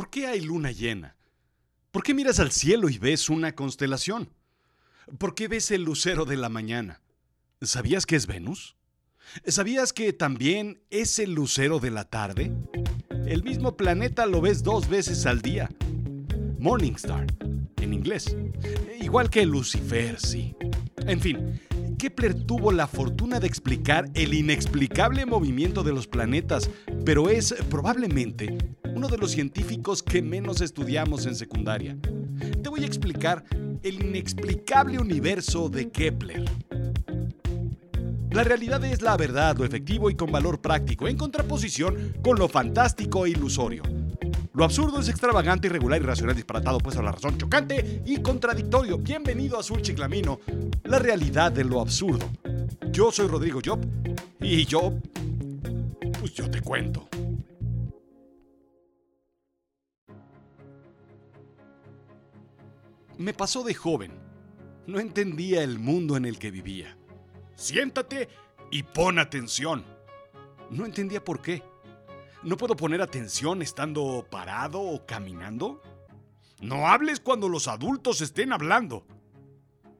¿Por qué hay luna llena? ¿Por qué miras al cielo y ves una constelación? ¿Por qué ves el lucero de la mañana? ¿Sabías que es Venus? ¿Sabías que también es el lucero de la tarde? El mismo planeta lo ves dos veces al día. Morningstar, en inglés. Igual que Lucifer, sí. En fin, Kepler tuvo la fortuna de explicar el inexplicable movimiento de los planetas, pero es probablemente uno de los científicos que menos estudiamos en secundaria. Te voy a explicar el inexplicable universo de Kepler. La realidad es la verdad, lo efectivo y con valor práctico, en contraposición con lo fantástico e ilusorio. Lo absurdo es extravagante, irregular, irracional, disparatado, puesto a la razón, chocante y contradictorio. Bienvenido a Azul Chiclamino, la realidad de lo absurdo. Yo soy Rodrigo Job y yo, pues yo te cuento. Me pasó de joven. No entendía el mundo en el que vivía. Siéntate y pon atención. No entendía por qué. ¿No puedo poner atención estando parado o caminando? No hables cuando los adultos estén hablando.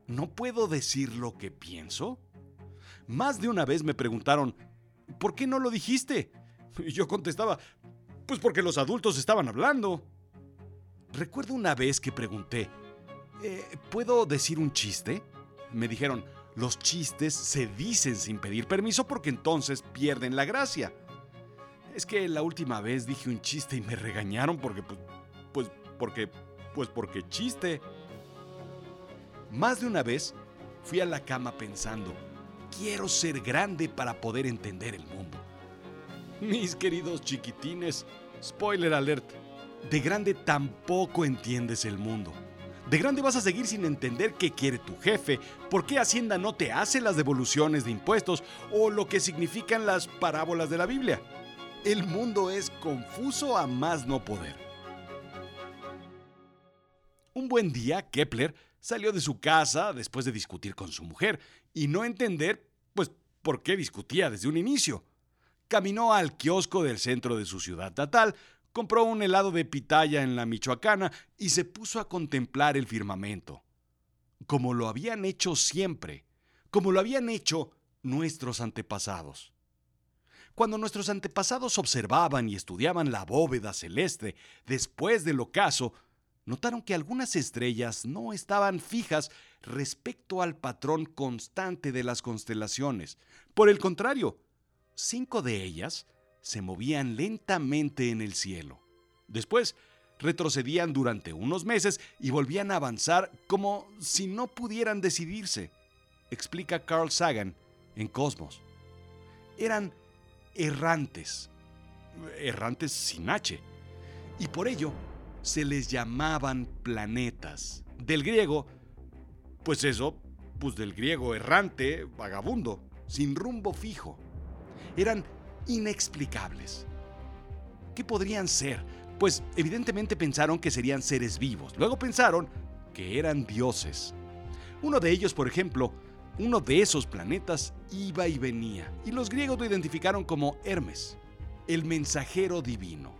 ¿No puedo decir lo que pienso? Más de una vez me preguntaron, ¿por qué no lo dijiste? Y yo contestaba, pues porque los adultos estaban hablando. Recuerdo una vez que pregunté, eh, ¿puedo decir un chiste? Me dijeron, los chistes se dicen sin pedir permiso porque entonces pierden la gracia. Es que la última vez dije un chiste y me regañaron porque, pues, pues, porque, pues porque chiste. Más de una vez fui a la cama pensando, quiero ser grande para poder entender el mundo. Mis queridos chiquitines, spoiler alert, de grande tampoco entiendes el mundo. De grande vas a seguir sin entender qué quiere tu jefe, por qué Hacienda no te hace las devoluciones de impuestos o lo que significan las parábolas de la Biblia. El mundo es confuso a más no poder. Un buen día, Kepler salió de su casa después de discutir con su mujer y no entender, pues, por qué discutía desde un inicio. Caminó al kiosco del centro de su ciudad natal, compró un helado de pitaya en la Michoacana y se puso a contemplar el firmamento. Como lo habían hecho siempre, como lo habían hecho nuestros antepasados. Cuando nuestros antepasados observaban y estudiaban la bóveda celeste después del ocaso, notaron que algunas estrellas no estaban fijas respecto al patrón constante de las constelaciones. Por el contrario, cinco de ellas se movían lentamente en el cielo. Después, retrocedían durante unos meses y volvían a avanzar como si no pudieran decidirse, explica Carl Sagan en Cosmos. Eran errantes, errantes sin H, y por ello se les llamaban planetas. Del griego, pues eso, pues del griego errante, vagabundo, sin rumbo fijo. Eran inexplicables. ¿Qué podrían ser? Pues evidentemente pensaron que serían seres vivos. Luego pensaron que eran dioses. Uno de ellos, por ejemplo, uno de esos planetas iba y venía, y los griegos lo identificaron como Hermes, el mensajero divino.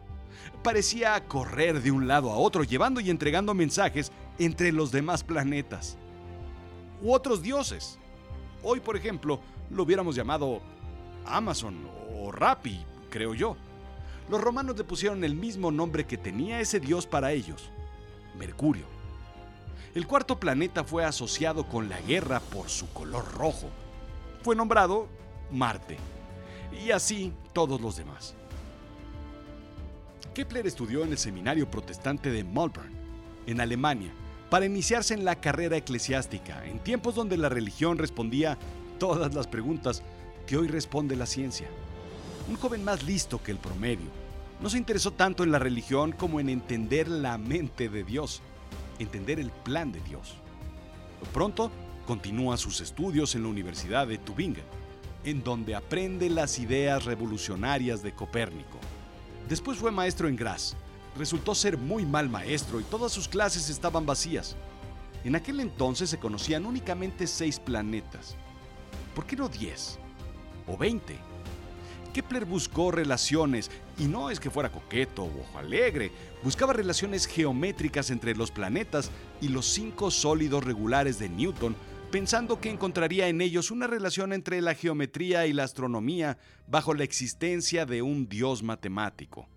Parecía correr de un lado a otro llevando y entregando mensajes entre los demás planetas. U otros dioses. Hoy, por ejemplo, lo hubiéramos llamado Amazon Rappi, creo yo. Los romanos le pusieron el mismo nombre que tenía ese dios para ellos, Mercurio. El cuarto planeta fue asociado con la guerra por su color rojo. Fue nombrado Marte. Y así todos los demás. Kepler estudió en el seminario protestante de Malvern, en Alemania, para iniciarse en la carrera eclesiástica, en tiempos donde la religión respondía todas las preguntas que hoy responde la ciencia. Un joven más listo que el promedio, no se interesó tanto en la religión como en entender la mente de Dios entender el plan de Dios. Pronto continúa sus estudios en la Universidad de Tübingen, en donde aprende las ideas revolucionarias de Copérnico. Después fue maestro en Graz. Resultó ser muy mal maestro y todas sus clases estaban vacías. En aquel entonces se conocían únicamente seis planetas. ¿Por qué no diez? ¿O veinte? Kepler buscó relaciones, y no es que fuera coqueto o ojo alegre, buscaba relaciones geométricas entre los planetas y los cinco sólidos regulares de Newton, pensando que encontraría en ellos una relación entre la geometría y la astronomía bajo la existencia de un dios matemático.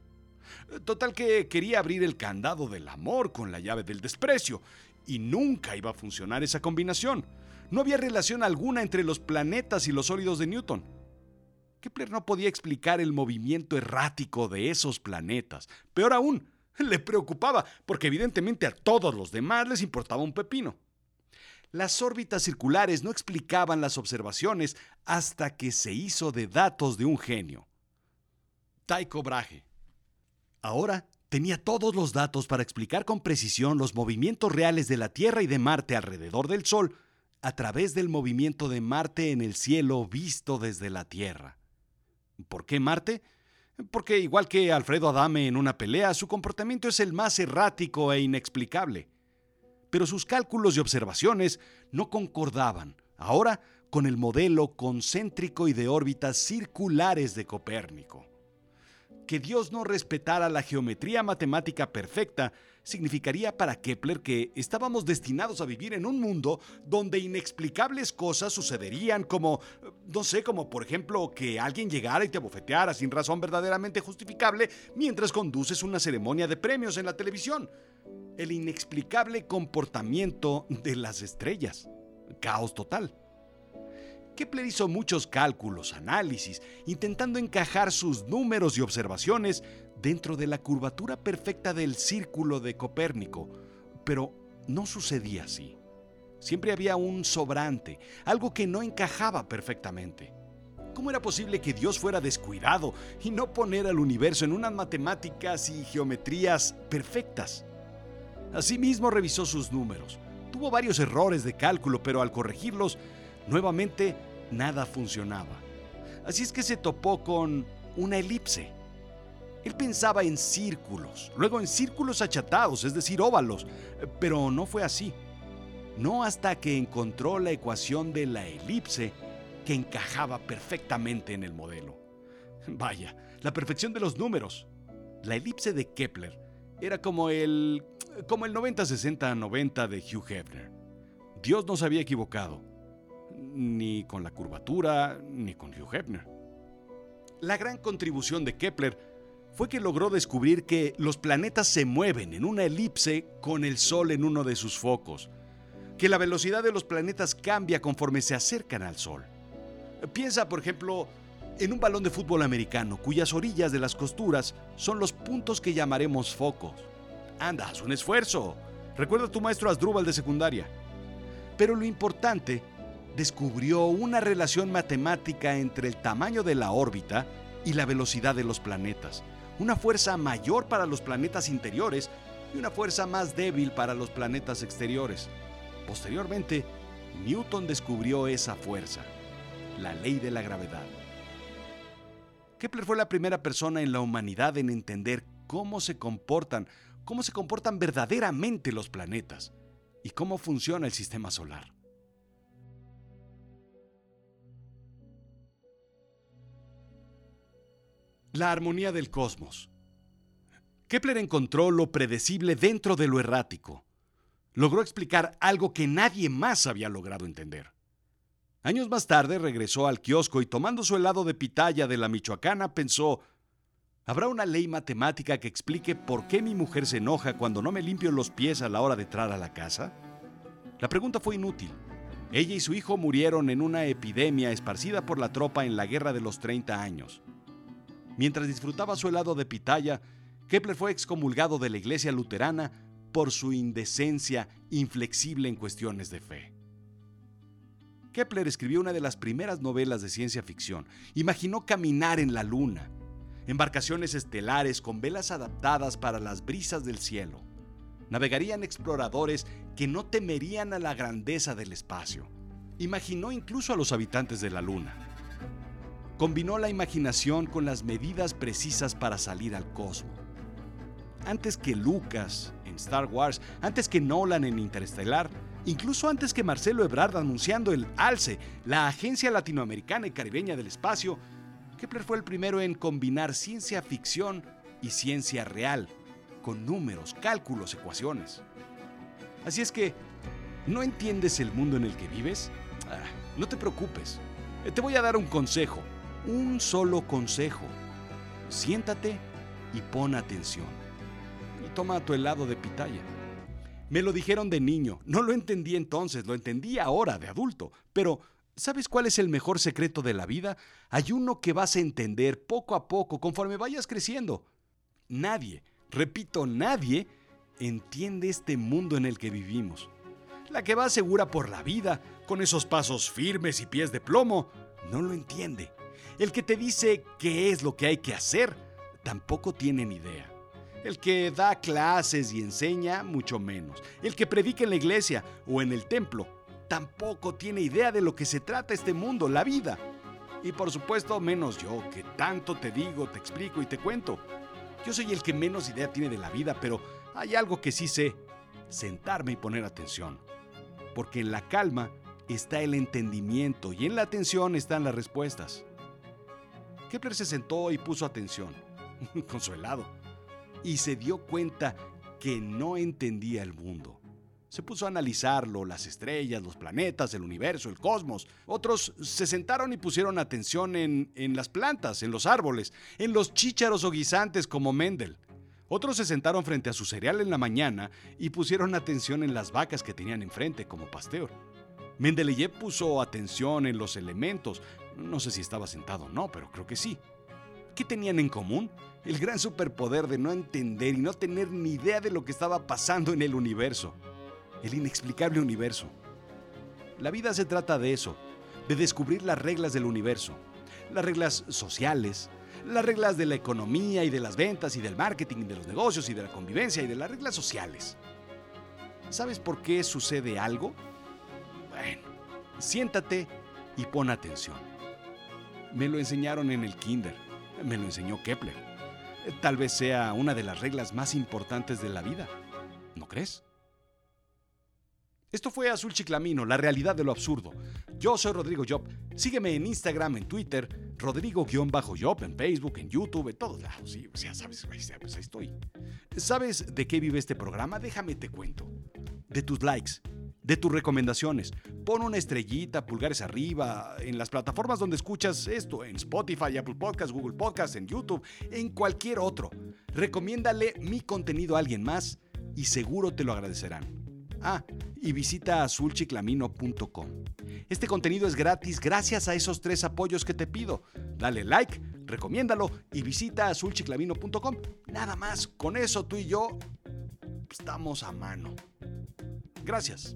Total que quería abrir el candado del amor con la llave del desprecio, y nunca iba a funcionar esa combinación. No había relación alguna entre los planetas y los sólidos de Newton. Kepler no podía explicar el movimiento errático de esos planetas. Peor aún, le preocupaba, porque evidentemente a todos los demás les importaba un pepino. Las órbitas circulares no explicaban las observaciones hasta que se hizo de datos de un genio. Tycho Brahe. Ahora tenía todos los datos para explicar con precisión los movimientos reales de la Tierra y de Marte alrededor del Sol a través del movimiento de Marte en el cielo visto desde la Tierra. ¿Por qué Marte? Porque igual que Alfredo Adame en una pelea, su comportamiento es el más errático e inexplicable. Pero sus cálculos y observaciones no concordaban, ahora con el modelo concéntrico y de órbitas circulares de Copérnico. Que Dios no respetara la geometría matemática perfecta significaría para Kepler que estábamos destinados a vivir en un mundo donde inexplicables cosas sucederían como, no sé, como por ejemplo que alguien llegara y te abofeteara sin razón verdaderamente justificable mientras conduces una ceremonia de premios en la televisión. El inexplicable comportamiento de las estrellas. Caos total. Kepler hizo muchos cálculos, análisis, intentando encajar sus números y observaciones dentro de la curvatura perfecta del círculo de Copérnico, pero no sucedía así. Siempre había un sobrante, algo que no encajaba perfectamente. ¿Cómo era posible que Dios fuera descuidado y no poner al universo en unas matemáticas y geometrías perfectas? Asimismo revisó sus números. Tuvo varios errores de cálculo, pero al corregirlos, nuevamente nada funcionaba. Así es que se topó con una elipse. Él pensaba en círculos, luego en círculos achatados, es decir, óvalos, pero no fue así. No hasta que encontró la ecuación de la elipse que encajaba perfectamente en el modelo. Vaya, la perfección de los números. La elipse de Kepler era como el como el 90-60-90 de Hugh Hefner. Dios no se había equivocado, ni con la curvatura, ni con Hugh Hefner. La gran contribución de Kepler fue que logró descubrir que los planetas se mueven en una elipse con el Sol en uno de sus focos, que la velocidad de los planetas cambia conforme se acercan al Sol. Piensa, por ejemplo, en un balón de fútbol americano cuyas orillas de las costuras son los puntos que llamaremos focos. Anda, haz un esfuerzo. Recuerda a tu maestro Asdrúbal de secundaria. Pero lo importante, descubrió una relación matemática entre el tamaño de la órbita y la velocidad de los planetas una fuerza mayor para los planetas interiores y una fuerza más débil para los planetas exteriores. Posteriormente, Newton descubrió esa fuerza, la ley de la gravedad. Kepler fue la primera persona en la humanidad en entender cómo se comportan, cómo se comportan verdaderamente los planetas y cómo funciona el sistema solar. La armonía del cosmos. Kepler encontró lo predecible dentro de lo errático. Logró explicar algo que nadie más había logrado entender. Años más tarde regresó al kiosco y tomando su helado de pitaya de la Michoacana pensó, ¿habrá una ley matemática que explique por qué mi mujer se enoja cuando no me limpio los pies a la hora de entrar a la casa? La pregunta fue inútil. Ella y su hijo murieron en una epidemia esparcida por la tropa en la Guerra de los 30 años. Mientras disfrutaba su helado de pitaya, Kepler fue excomulgado de la iglesia luterana por su indecencia inflexible en cuestiones de fe. Kepler escribió una de las primeras novelas de ciencia ficción. Imaginó caminar en la luna, embarcaciones estelares con velas adaptadas para las brisas del cielo. Navegarían exploradores que no temerían a la grandeza del espacio. Imaginó incluso a los habitantes de la luna combinó la imaginación con las medidas precisas para salir al cosmos. Antes que Lucas en Star Wars, antes que Nolan en Interestelar, incluso antes que Marcelo Ebrard anunciando el ALCE, la Agencia Latinoamericana y Caribeña del Espacio, Kepler fue el primero en combinar ciencia ficción y ciencia real, con números, cálculos, ecuaciones. Así es que, ¿no entiendes el mundo en el que vives? Ah, no te preocupes. Eh, te voy a dar un consejo, un solo consejo. Siéntate y pon atención. Y toma tu helado de pitaya. Me lo dijeron de niño, no lo entendí entonces, lo entendí ahora de adulto, pero ¿sabes cuál es el mejor secreto de la vida? Hay uno que vas a entender poco a poco conforme vayas creciendo. Nadie, repito, nadie entiende este mundo en el que vivimos. La que va segura por la vida, con esos pasos firmes y pies de plomo, no lo entiende. El que te dice qué es lo que hay que hacer, tampoco tiene ni idea. El que da clases y enseña, mucho menos. El que predica en la iglesia o en el templo, tampoco tiene idea de lo que se trata este mundo, la vida. Y por supuesto, menos yo, que tanto te digo, te explico y te cuento. Yo soy el que menos idea tiene de la vida, pero hay algo que sí sé, sentarme y poner atención. Porque en la calma está el entendimiento y en la atención están las respuestas. Kepler se sentó y puso atención, con su helado, y se dio cuenta que no entendía el mundo. Se puso a analizarlo, las estrellas, los planetas, el universo, el cosmos. Otros se sentaron y pusieron atención en, en las plantas, en los árboles, en los chícharos o guisantes como Mendel. Otros se sentaron frente a su cereal en la mañana y pusieron atención en las vacas que tenían enfrente como Pasteur. Mendeleev puso atención en los elementos. No sé si estaba sentado o no, pero creo que sí. ¿Qué tenían en común? El gran superpoder de no entender y no tener ni idea de lo que estaba pasando en el universo. El inexplicable universo. La vida se trata de eso, de descubrir las reglas del universo. Las reglas sociales, las reglas de la economía y de las ventas y del marketing y de los negocios y de la convivencia y de las reglas sociales. ¿Sabes por qué sucede algo? Bueno, siéntate y pon atención. Me lo enseñaron en el kinder, me lo enseñó Kepler. Tal vez sea una de las reglas más importantes de la vida. ¿No crees? Esto fue Azul Chiclamino, la realidad de lo absurdo. Yo soy Rodrigo Job. Sígueme en Instagram, en Twitter, Rodrigo-Job, en Facebook, en YouTube, en todos lados. Sí, o sabes, pues ahí estoy. ¿Sabes de qué vive este programa? Déjame te cuento. De tus likes, de tus recomendaciones. Pon una estrellita, pulgares arriba, en las plataformas donde escuchas esto, en Spotify, Apple Podcasts, Google Podcasts, en YouTube, en cualquier otro. Recomiéndale mi contenido a alguien más y seguro te lo agradecerán. Ah, y visita azulchiclamino.com. Este contenido es gratis gracias a esos tres apoyos que te pido. Dale like, recomiéndalo y visita azulchiclamino.com. Nada más, con eso tú y yo estamos a mano. Gracias.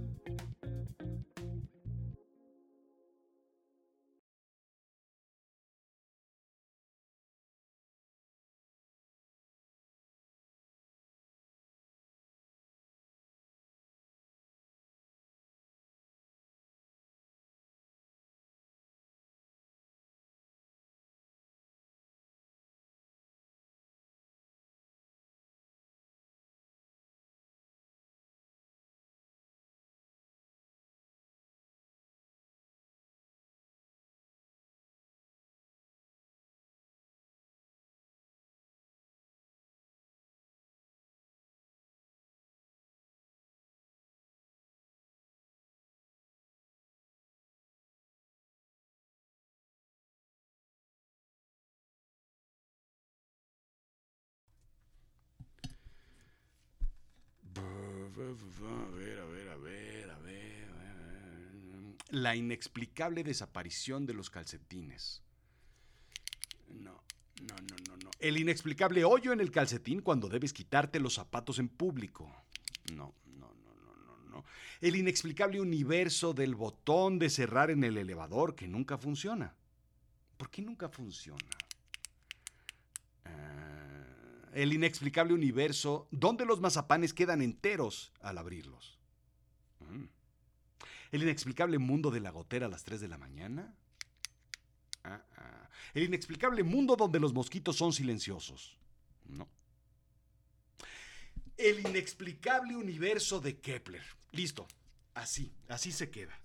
A ver, a ver, a ver, a ver. La inexplicable desaparición de los calcetines. No, no, no, no, no. El inexplicable hoyo en el calcetín cuando debes quitarte los zapatos en público. No, no, no, no, no, no. El inexplicable universo del botón de cerrar en el elevador que nunca funciona. ¿Por qué nunca funciona? El inexplicable universo donde los mazapanes quedan enteros al abrirlos. Mm. El inexplicable mundo de la gotera a las 3 de la mañana. Ah, ah. El inexplicable mundo donde los mosquitos son silenciosos. No. El inexplicable universo de Kepler. Listo. Así, así se queda.